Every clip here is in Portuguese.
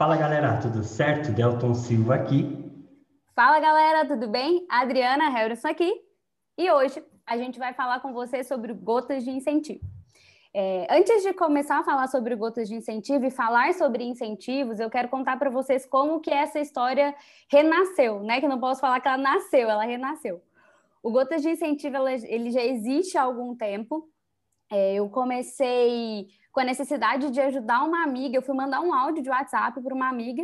Fala galera, tudo certo? Delton Silva aqui. Fala galera, tudo bem? Adriana Harrison aqui. E hoje a gente vai falar com você sobre gotas de incentivo. É, antes de começar a falar sobre gotas de incentivo e falar sobre incentivos, eu quero contar para vocês como que essa história renasceu, né? Que não posso falar que ela nasceu, ela renasceu. O gotas de incentivo ele já existe há algum tempo. É, eu comecei com a necessidade de ajudar uma amiga. Eu fui mandar um áudio de WhatsApp para uma amiga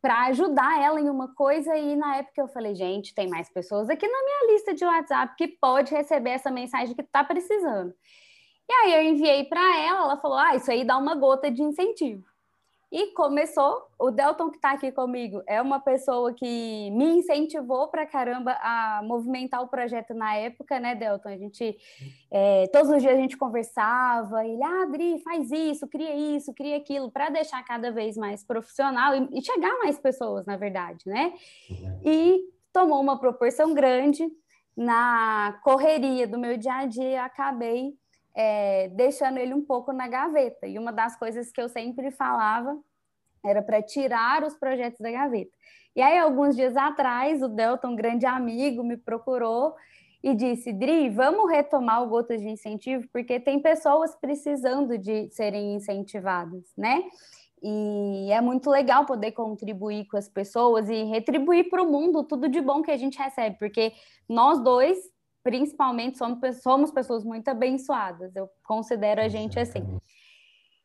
para ajudar ela em uma coisa e na época eu falei, gente, tem mais pessoas aqui na minha lista de WhatsApp que pode receber essa mensagem que está precisando. E aí eu enviei para ela, ela falou: "Ah, isso aí dá uma gota de incentivo". E começou, o Delton que está aqui comigo é uma pessoa que me incentivou para caramba a movimentar o projeto na época, né, Delton? A gente, é, todos os dias a gente conversava, ele, ah, Adri, faz isso, cria isso, cria aquilo, para deixar cada vez mais profissional e, e, chegar mais pessoas, na verdade, né? Uhum. E tomou uma proporção grande na correria do meu dia a dia, acabei é, deixando ele um pouco na gaveta. E uma das coisas que eu sempre falava era para tirar os projetos da gaveta. E aí, alguns dias atrás, o Delton, um grande amigo, me procurou e disse: Dri, vamos retomar o Gotas de Incentivo, porque tem pessoas precisando de serem incentivadas, né? E é muito legal poder contribuir com as pessoas e retribuir para o mundo tudo de bom que a gente recebe, porque nós dois principalmente somos, somos pessoas muito abençoadas, eu considero a gente assim.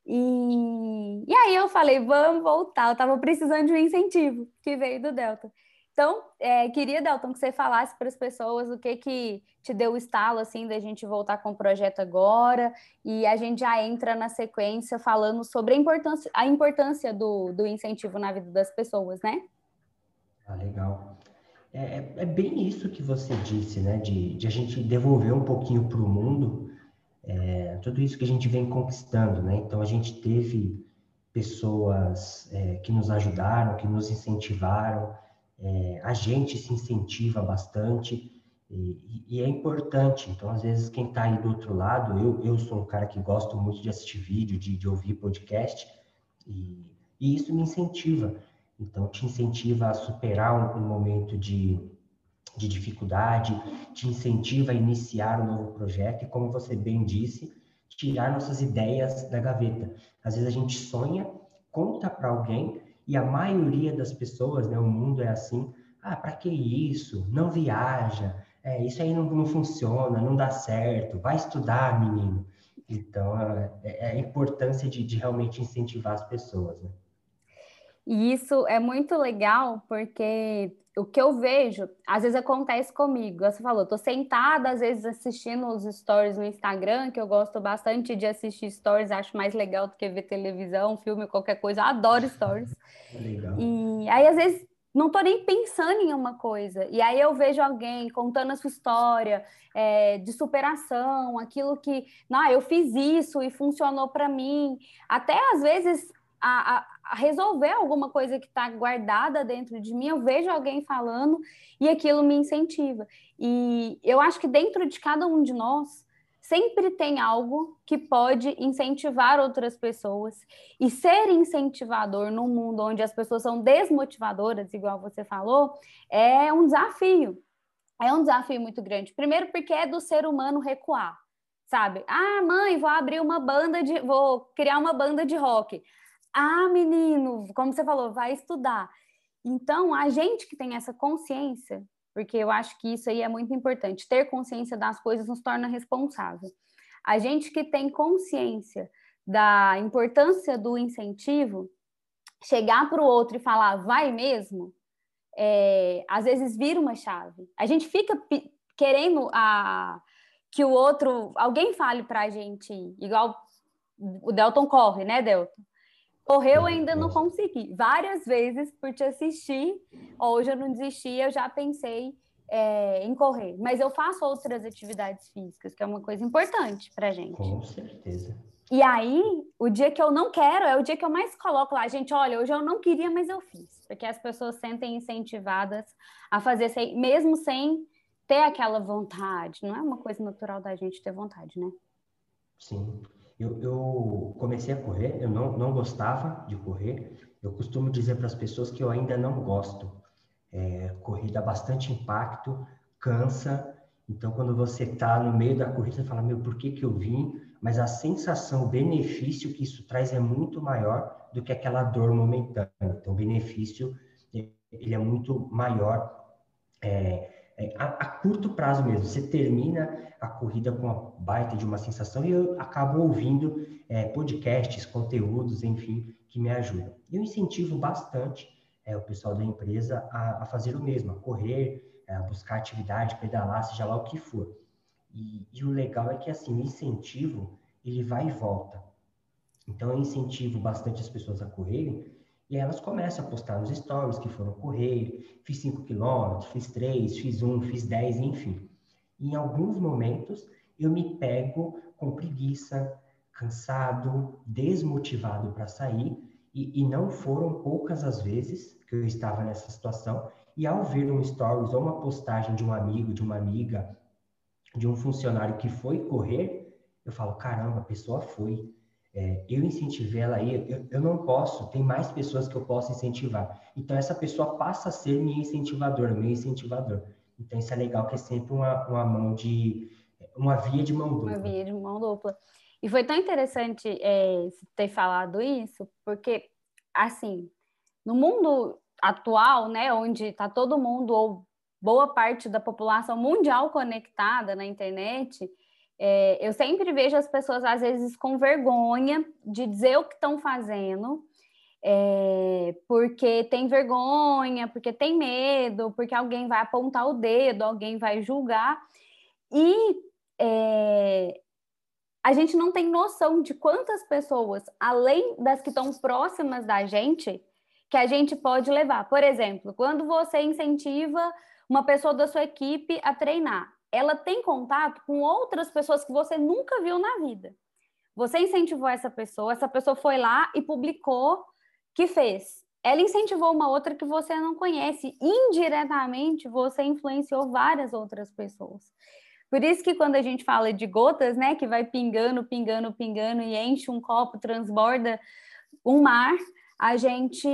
E, e aí eu falei, vamos voltar, eu estava precisando de um incentivo que veio do Delta. Então, é, queria, Delton, que você falasse para as pessoas o que que te deu o estalo, assim, da gente voltar com o projeto agora, e a gente já entra na sequência falando sobre a importância, a importância do, do incentivo na vida das pessoas, né? Ah, legal. É, é, bem isso que você disse, né? De, de a gente devolver um pouquinho para o mundo é, tudo isso que a gente vem conquistando, né? Então a gente teve pessoas é, que nos ajudaram, que nos incentivaram, é, a gente se incentiva bastante e, e, é importante. Então às vezes quem está aí do outro lado, eu, eu sou um cara que gosto muito de assistir vídeo, de, de ouvir podcast e, e isso me incentiva. Então, te incentiva a superar um, um momento de, de dificuldade, te incentiva a iniciar um novo projeto e, como você bem disse, tirar nossas ideias da gaveta. Às vezes a gente sonha, conta para alguém e a maioria das pessoas, né, o mundo é assim, ah, para que isso? Não viaja, é, isso aí não, não funciona, não dá certo, vai estudar, menino. Então, é, é a importância de, de realmente incentivar as pessoas, né? E isso é muito legal porque o que eu vejo, às vezes acontece comigo. Você falou, tô sentada, às vezes assistindo os stories no Instagram, que eu gosto bastante de assistir stories, acho mais legal do que ver televisão, filme, qualquer coisa. Eu adoro stories. legal. E aí, às vezes, não tô nem pensando em uma coisa. E aí eu vejo alguém contando a sua história é, de superação, aquilo que, não, eu fiz isso e funcionou para mim. Até às vezes a, a, resolver alguma coisa que está guardada dentro de mim, eu vejo alguém falando e aquilo me incentiva. E eu acho que dentro de cada um de nós sempre tem algo que pode incentivar outras pessoas e ser incentivador num mundo onde as pessoas são desmotivadoras, igual você falou, é um desafio. É um desafio muito grande. Primeiro porque é do ser humano recuar, sabe? Ah, mãe, vou abrir uma banda de, vou criar uma banda de rock. Ah, menino, como você falou, vai estudar. Então, a gente que tem essa consciência, porque eu acho que isso aí é muito importante, ter consciência das coisas nos torna responsável. A gente que tem consciência da importância do incentivo, chegar para o outro e falar, vai mesmo, é, às vezes vira uma chave. A gente fica querendo a, que o outro, alguém fale para a gente, igual o Delton corre, né, Delton? Correu ainda não consegui. Várias vezes por te assistir, hoje eu não desisti, eu já pensei é, em correr. Mas eu faço outras atividades físicas, que é uma coisa importante pra gente. Com certeza. E aí, o dia que eu não quero é o dia que eu mais coloco lá. Gente, olha, hoje eu não queria, mas eu fiz. Porque as pessoas sentem incentivadas a fazer, sem, mesmo sem ter aquela vontade. Não é uma coisa natural da gente ter vontade, né? Sim. Eu, eu comecei a correr, eu não, não gostava de correr. Eu costumo dizer para as pessoas que eu ainda não gosto. É, corrida bastante impacto, cansa. Então, quando você está no meio da corrida, você fala, meu, por que, que eu vim? Mas a sensação, o benefício que isso traz é muito maior do que aquela dor momentânea. Então, o benefício, ele é muito maior é, a, a, curto prazo mesmo. Você termina a corrida com uma baita de uma sensação e eu acabo ouvindo é, podcasts, conteúdos, enfim, que me ajudam. Eu incentivo bastante é, o pessoal da empresa a, a fazer o mesmo, a correr, é, a buscar atividade, pedalar, seja lá o que for. E, e, o legal é que assim, o incentivo, ele vai e volta. Então eu incentivo bastante as pessoas a correrem, e elas começam a postar nos stories que foram correr, fiz 5 quilômetros, fiz 3, fiz 1, fiz 10, enfim. E em alguns momentos eu me pego com preguiça, cansado, desmotivado para sair, e, e, não foram poucas as vezes que eu estava nessa situação, e ao ver um stories ou uma postagem de um amigo, de uma amiga, de um funcionário que foi correr, eu falo, caramba, a pessoa foi, é, eu incentivei ela aí, eu, eu, não posso, tem mais pessoas que eu posso incentivar. Então, essa pessoa passa a ser minha incentivadora, meu incentivador. Então, isso é legal, que é sempre uma, uma mão de, uma via de mão dupla. Uma via de mão dupla. E foi tão interessante é, ter falado isso, porque, assim, no mundo atual, né, onde está todo mundo, ou boa parte da população mundial conectada na internet, é, eu sempre vejo as pessoas, às vezes, com vergonha de dizer o que estão fazendo, é, porque tem vergonha, porque tem medo, porque alguém vai apontar o dedo, alguém vai julgar. E é, a gente não tem noção de quantas pessoas, além das que estão próximas da gente, que a gente pode levar. Por exemplo, quando você incentiva uma pessoa da sua equipe a treinar, ela tem contato com outras pessoas que você nunca viu na vida. Você incentivou essa pessoa, essa pessoa foi lá e publicou que fez. Ela incentivou uma outra que você não conhece. Indiretamente, você influenciou várias outras pessoas. Por isso que quando a gente fala de gotas, né, que vai pingando, pingando, pingando e enche um copo, transborda um mar, a gente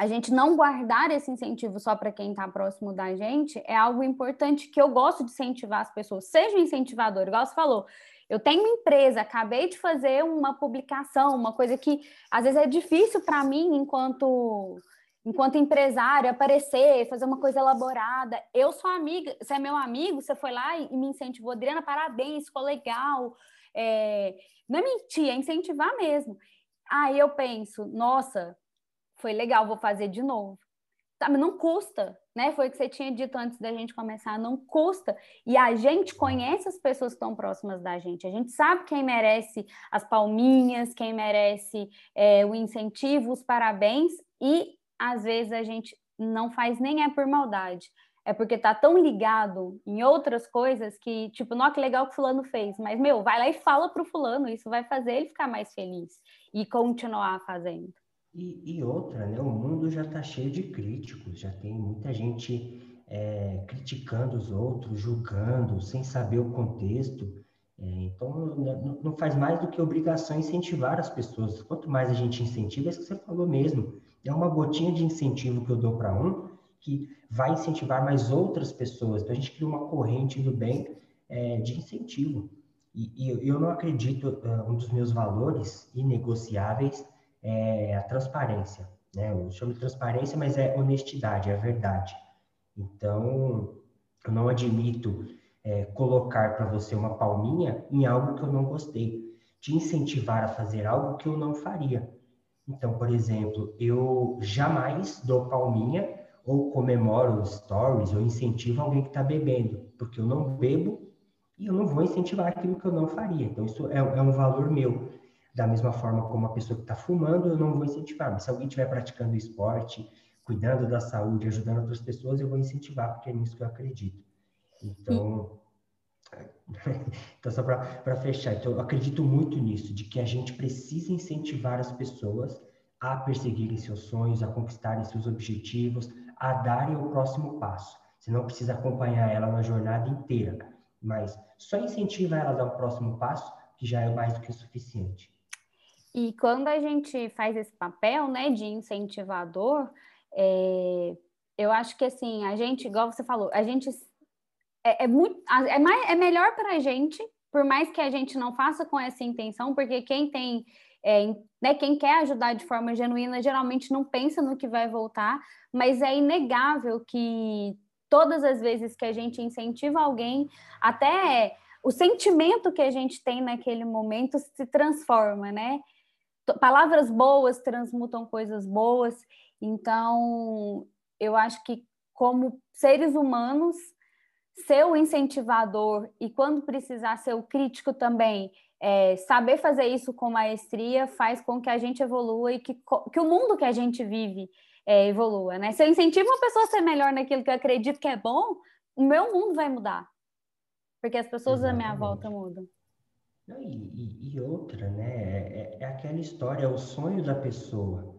a gente não guardar esse incentivo só para quem está próximo da gente é algo importante que eu gosto de incentivar as pessoas. Seja um incentivador, igual você falou. Eu tenho uma empresa, acabei de fazer uma publicação, uma coisa que às vezes é difícil para mim, enquanto enquanto empresário, aparecer, fazer uma coisa elaborada. Eu sou amiga, você é meu amigo, você foi lá e me incentivou, Adriana, parabéns, ficou legal. É, não é mentir, é incentivar mesmo. Aí eu penso, nossa, foi legal, vou fazer de novo. Sabe, não custa, né? Foi o que você tinha dito antes da gente começar, não custa. E a gente conhece as pessoas que estão próximas da gente, a gente sabe quem merece as palminhas, quem merece é, o incentivo, os parabéns, e às vezes a gente não faz nem é por maldade, é porque tá tão ligado em outras coisas que, tipo, não, que legal que fulano fez, mas, meu, vai lá e fala pro fulano, isso vai fazer ele ficar mais feliz e continuar fazendo. E, e outra, né? O mundo já está cheio de críticos, já tem muita gente é, criticando os outros, julgando, sem saber o contexto. É, então, não, não, faz mais do que obrigação incentivar as pessoas. Quanto mais a gente incentiva, é isso que você falou mesmo. É uma gotinha de incentivo que eu dou para um, que vai incentivar mais outras pessoas. Então, a gente cria uma corrente do bem é, de incentivo. E, e, eu não acredito, um dos meus valores inegociáveis é a transparência. Né? Eu chamo de transparência, mas é honestidade, é verdade. Então, eu não admito é, colocar para você uma palminha em algo que eu não gostei, te incentivar a fazer algo que eu não faria. Então, por exemplo, eu jamais dou palminha ou comemoro stories ou incentivo alguém que está bebendo, porque eu não bebo e eu não vou incentivar aquilo que eu não faria. Então, isso é, é um valor meu. Da mesma forma como a pessoa que está fumando, eu não vou incentivar. Mas se alguém estiver praticando esporte, cuidando da saúde, ajudando outras pessoas, eu vou incentivar, porque é nisso que eu acredito. Então, então só para fechar, então, eu acredito muito nisso, de que a gente precisa incentivar as pessoas a perseguirem seus sonhos, a conquistarem seus objetivos, a darem o próximo passo. Você não precisa acompanhar ela na jornada inteira, mas só incentiva ela a dar o próximo passo que já é mais do que o suficiente. E quando a gente faz esse papel, né, de incentivador, é, eu acho que assim, a gente, igual você falou, a gente é, é muito, é, mais, é melhor para a gente, por mais que a gente não faça com essa intenção, porque quem tem, é, né, quem quer ajudar de forma genuína, geralmente não pensa no que vai voltar, mas é inegável que todas as vezes que a gente incentiva alguém, até o sentimento que a gente tem naquele momento se transforma, né? Palavras boas transmutam coisas boas, então eu acho que como seres humanos ser o incentivador e quando precisar ser o crítico também, é, saber fazer isso com maestria faz com que a gente evolua e que, que o mundo que a gente vive é, evolua, né? Se eu incentivo uma pessoa a ser melhor naquilo que eu acredito que é bom, o meu mundo vai mudar. Porque as pessoas Exatamente. à minha volta mudam. E, e, outra, né? É, é, aquela história, é o sonho da pessoa.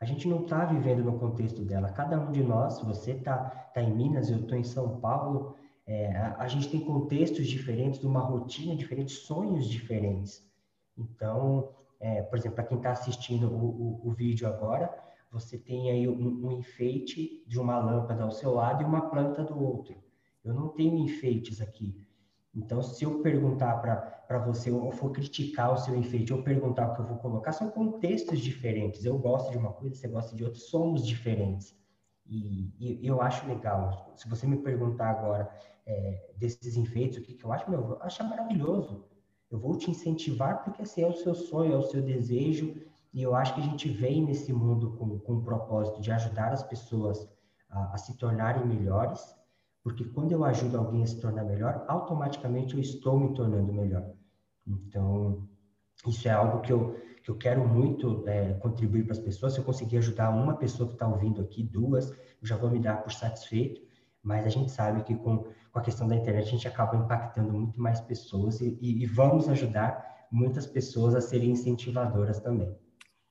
A gente não está vivendo no contexto dela. Cada um de nós, você está tá em Minas, eu estou em São Paulo, é, a, a, gente tem contextos diferentes, uma rotina diferente, sonhos diferentes. Então, é, por exemplo, para quem está assistindo o, o, o, vídeo agora, você tem aí um, um, enfeite de uma lâmpada ao seu lado e uma planta do outro. Eu não tenho enfeites aqui. Então, se eu perguntar para você, ou for criticar o seu enfeite, ou perguntar o que eu vou colocar, são contextos diferentes. Eu gosto de uma coisa, você gosta de outra, somos diferentes. E, e eu acho legal. Se você me perguntar agora é, desses enfeites, o que, que eu acho, meu, eu acho maravilhoso. Eu vou te incentivar porque assim é o seu sonho, é o seu desejo, e eu acho que a gente vem nesse mundo com, com o propósito de ajudar as pessoas a, a, se tornarem melhores, porque quando eu ajudo alguém a se tornar melhor, automaticamente eu estou me tornando melhor. Então, isso é algo que eu, que eu quero muito é, contribuir para as pessoas. Se eu conseguir ajudar uma pessoa que está ouvindo aqui, duas, eu já vou me dar por satisfeito. Mas a gente sabe que com, com a questão da internet a gente acaba impactando muito mais pessoas e, e, e vamos ajudar muitas pessoas a serem incentivadoras também.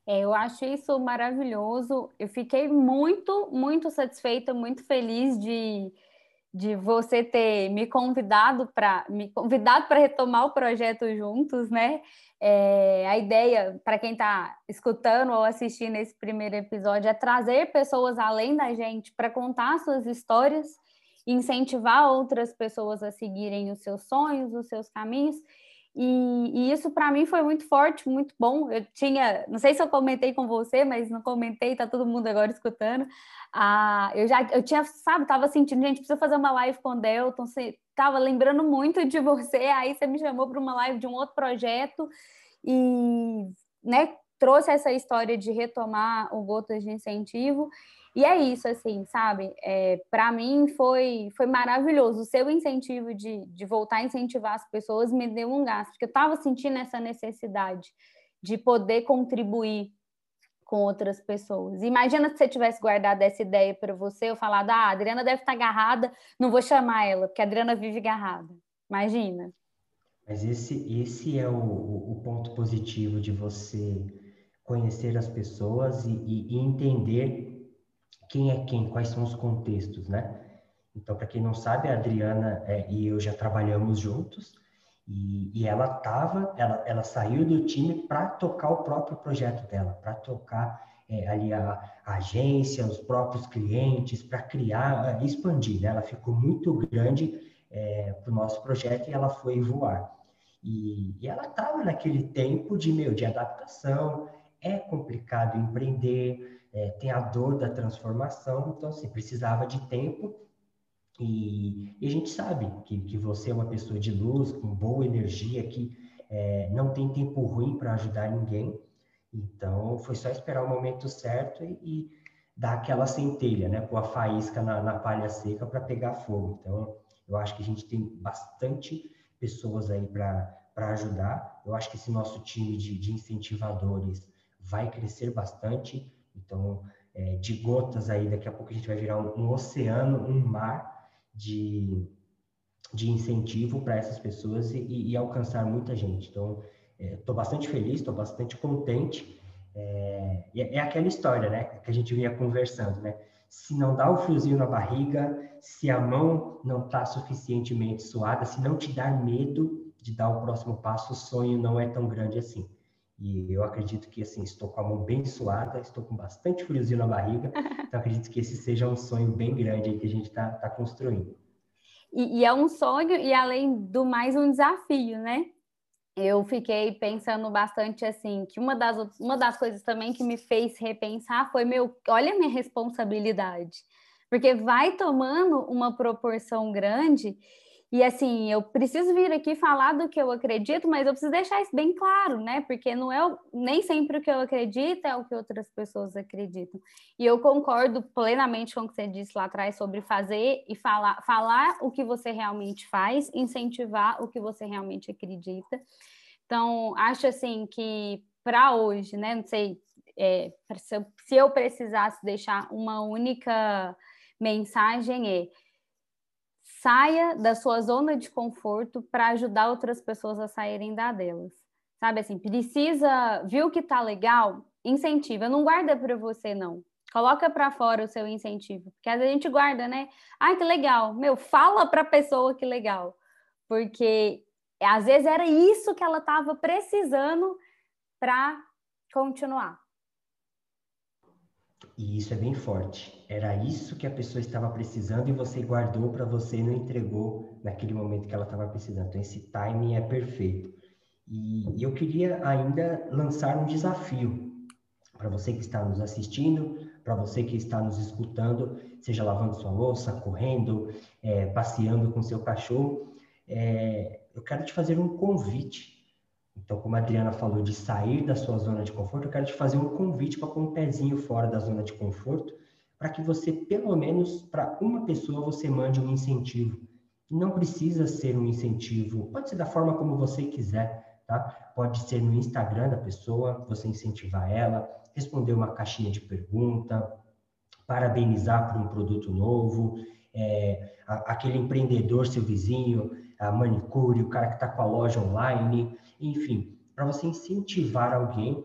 É, eu acho isso maravilhoso. Eu fiquei muito, muito satisfeita, muito feliz de, de você ter me convidado para me convidado para retomar o projeto juntos, né? É, a ideia, para quem está escutando ou assistindo esse primeiro episódio, é trazer pessoas além da gente para contar suas histórias, incentivar outras pessoas a seguirem os seus sonhos, os seus caminhos e, e isso para mim foi muito forte, muito bom. Eu tinha, não sei se eu comentei com você, mas não comentei, tá todo mundo agora escutando. Ah, eu já, eu tinha, sabe, tava sentindo, gente, precisa fazer uma live com o Delton, você tava lembrando muito de você, aí você me chamou para uma live de um outro projeto e, né, trouxe essa história de retomar o Gotas de Incentivo. E é isso, assim, sabe? É, para mim foi, foi maravilhoso. O seu incentivo de, de voltar a incentivar as pessoas me deu um gasto, porque eu estava sentindo essa necessidade de poder contribuir com outras pessoas. Imagina se você tivesse guardado essa ideia para você, eu falado, ah, a Adriana deve estar tá agarrada, não vou chamar ela, porque a Adriana vive agarrada. Imagina. Mas esse, esse é o, o ponto positivo de você conhecer as pessoas e, e entender quem é quem, quais são os contextos, né? Então, para quem não sabe, a Adriana é, e eu já trabalhamos juntos e, e ela tava, ela, ela saiu do time para tocar o próprio projeto dela, para tocar é, ali a, a, agência, os próprios clientes, para criar, expandir. Né? Ela ficou muito grande é, para o nosso projeto e ela foi voar. E, e ela estava naquele tempo de meu de adaptação. É complicado empreender, é, tem a dor da transformação, então, assim, precisava de tempo. E, e a gente sabe que, que você é uma pessoa de luz, com boa energia, que é, não tem tempo ruim para ajudar ninguém. Então, foi só esperar o momento certo e, e dar aquela centelha, né? Pôr a faísca na, na palha seca para pegar fogo. Então, eu acho que a gente tem bastante pessoas aí para ajudar. Eu acho que esse nosso time de, de incentivadores vai crescer bastante. Então, é, de gotas aí, daqui a pouco a gente vai virar um, um oceano, um mar de, de incentivo para essas pessoas e, e, alcançar muita gente. Então, estou é, bastante feliz, estou bastante contente. É, é, aquela história, né, que a gente vinha conversando, né? Se não dá o friozinho na barriga, se a mão não está suficientemente suada, se não te dá medo de dar o próximo passo, o sonho não é tão grande assim. E eu acredito que, assim, estou com a mão bem suada, estou com bastante friozinho na barriga, então acredito que esse seja um sonho bem grande que a gente está tá construindo. E, e, é um sonho e, além do mais, um desafio, né? Eu fiquei pensando bastante, assim, que uma das, uma das coisas também que me fez repensar foi, meu, olha a minha responsabilidade. Porque vai tomando uma proporção grande e assim, eu preciso vir aqui falar do que eu acredito, mas eu preciso deixar isso bem claro, né? Porque não é nem sempre o que eu acredito é o que outras pessoas acreditam. E eu concordo plenamente com o que você disse lá atrás sobre fazer e falar, falar o que você realmente faz, incentivar o que você realmente acredita. Então, acho assim que para hoje, né? Não sei é, se eu precisasse deixar uma única mensagem é saia da sua zona de conforto para ajudar outras pessoas a saírem da delas. Sabe assim, precisa, viu que tá legal? Incentiva, não guarda para você não. Coloca para fora o seu incentivo, porque às vezes a gente guarda, né? Ai, que legal. Meu, fala para a pessoa que legal. Porque às vezes era isso que ela estava precisando para continuar. E isso é bem forte. Era isso que a pessoa estava precisando e você guardou para você e não entregou naquele momento que ela estava precisando. Então, esse timing é perfeito. E eu queria ainda lançar um desafio para você que está nos assistindo, para você que está nos escutando, seja lavando sua louça, correndo, é, passeando com seu cachorro. É, eu quero te fazer um convite então, como a Adriana falou de sair da sua zona de conforto, eu quero te fazer um convite para pôr um pezinho fora da zona de conforto, para que você, pelo menos para uma pessoa, você mande um incentivo. Não precisa ser um incentivo, pode ser da forma como você quiser, tá? Pode ser no Instagram da pessoa, você incentivar ela, responder uma caixinha de pergunta, parabenizar por um produto novo, é, aquele empreendedor, seu vizinho, a manicure, o cara que está com a loja online, enfim, para você incentivar alguém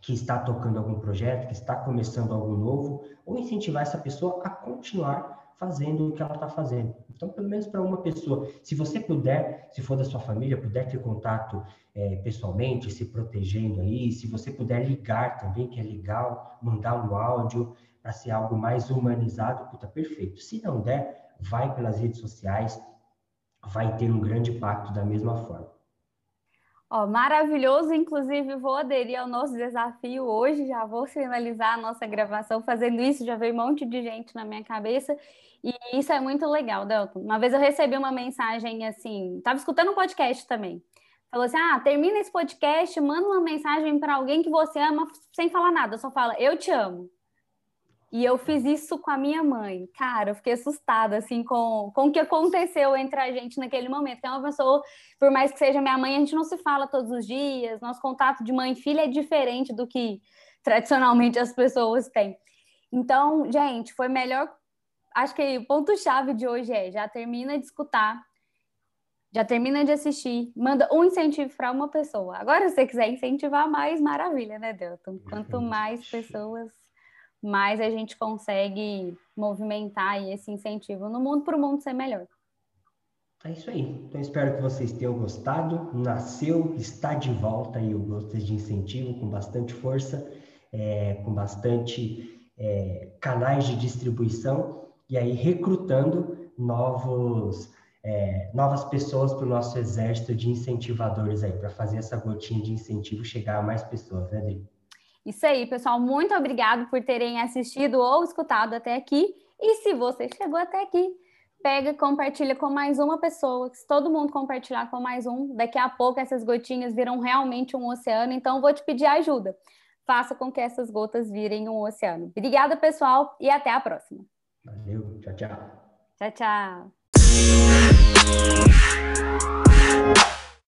que está tocando algum projeto, que está começando algo novo, ou incentivar essa pessoa a continuar fazendo o que ela está fazendo. Então, pelo menos para uma pessoa, se você puder, se for da sua família, puder ter contato é, pessoalmente, se protegendo aí, se você puder ligar também, que é legal, mandar um áudio para ser algo mais humanizado, puta, perfeito. Se não der, vai pelas redes sociais, vai ter um grande impacto da mesma forma. Ó, maravilhoso, inclusive vou aderir ao nosso desafio hoje, já vou finalizar a nossa gravação fazendo isso, já veio um monte de gente na minha cabeça, e isso é muito legal, Delton. Uma vez eu recebi uma mensagem assim, estava escutando um podcast também, falou assim, ah, termina esse podcast, manda uma mensagem para alguém que você ama, sem falar nada, só fala, eu te amo. E eu fiz isso com a minha mãe. Cara, eu fiquei assustada, assim, com, com o que aconteceu entre a gente naquele momento. Que é uma pessoa, por mais que seja minha mãe, a gente não se fala todos os dias. Nosso contato de mãe e filha é diferente do que tradicionalmente as pessoas têm. Então, gente, foi melhor. Acho que o ponto-chave de hoje é: já termina de escutar, já termina de assistir, manda um incentivo para uma pessoa. Agora, se você quiser incentivar mais, maravilha, né, Delton? Quanto mais pessoas mais a gente consegue movimentar esse incentivo no mundo para o mundo ser melhor. É isso aí. Então espero que vocês tenham gostado. Nasceu, está de volta aí o Gosto de Incentivo com bastante força, é, com bastante é, canais de distribuição e aí recrutando novos é, novas pessoas para o nosso exército de incentivadores aí para fazer essa gotinha de incentivo chegar a mais pessoas, né, Adri? Isso aí, pessoal. Muito obrigado por terem assistido ou escutado até aqui. E se você chegou até aqui, pega e compartilha com mais uma pessoa. Se todo mundo compartilhar com mais um, daqui a pouco essas gotinhas viram realmente um oceano. Então, vou te pedir ajuda. Faça com que essas gotas virem um oceano. Obrigada, pessoal, e até a próxima. Valeu, tchau, tchau. Tchau, tchau.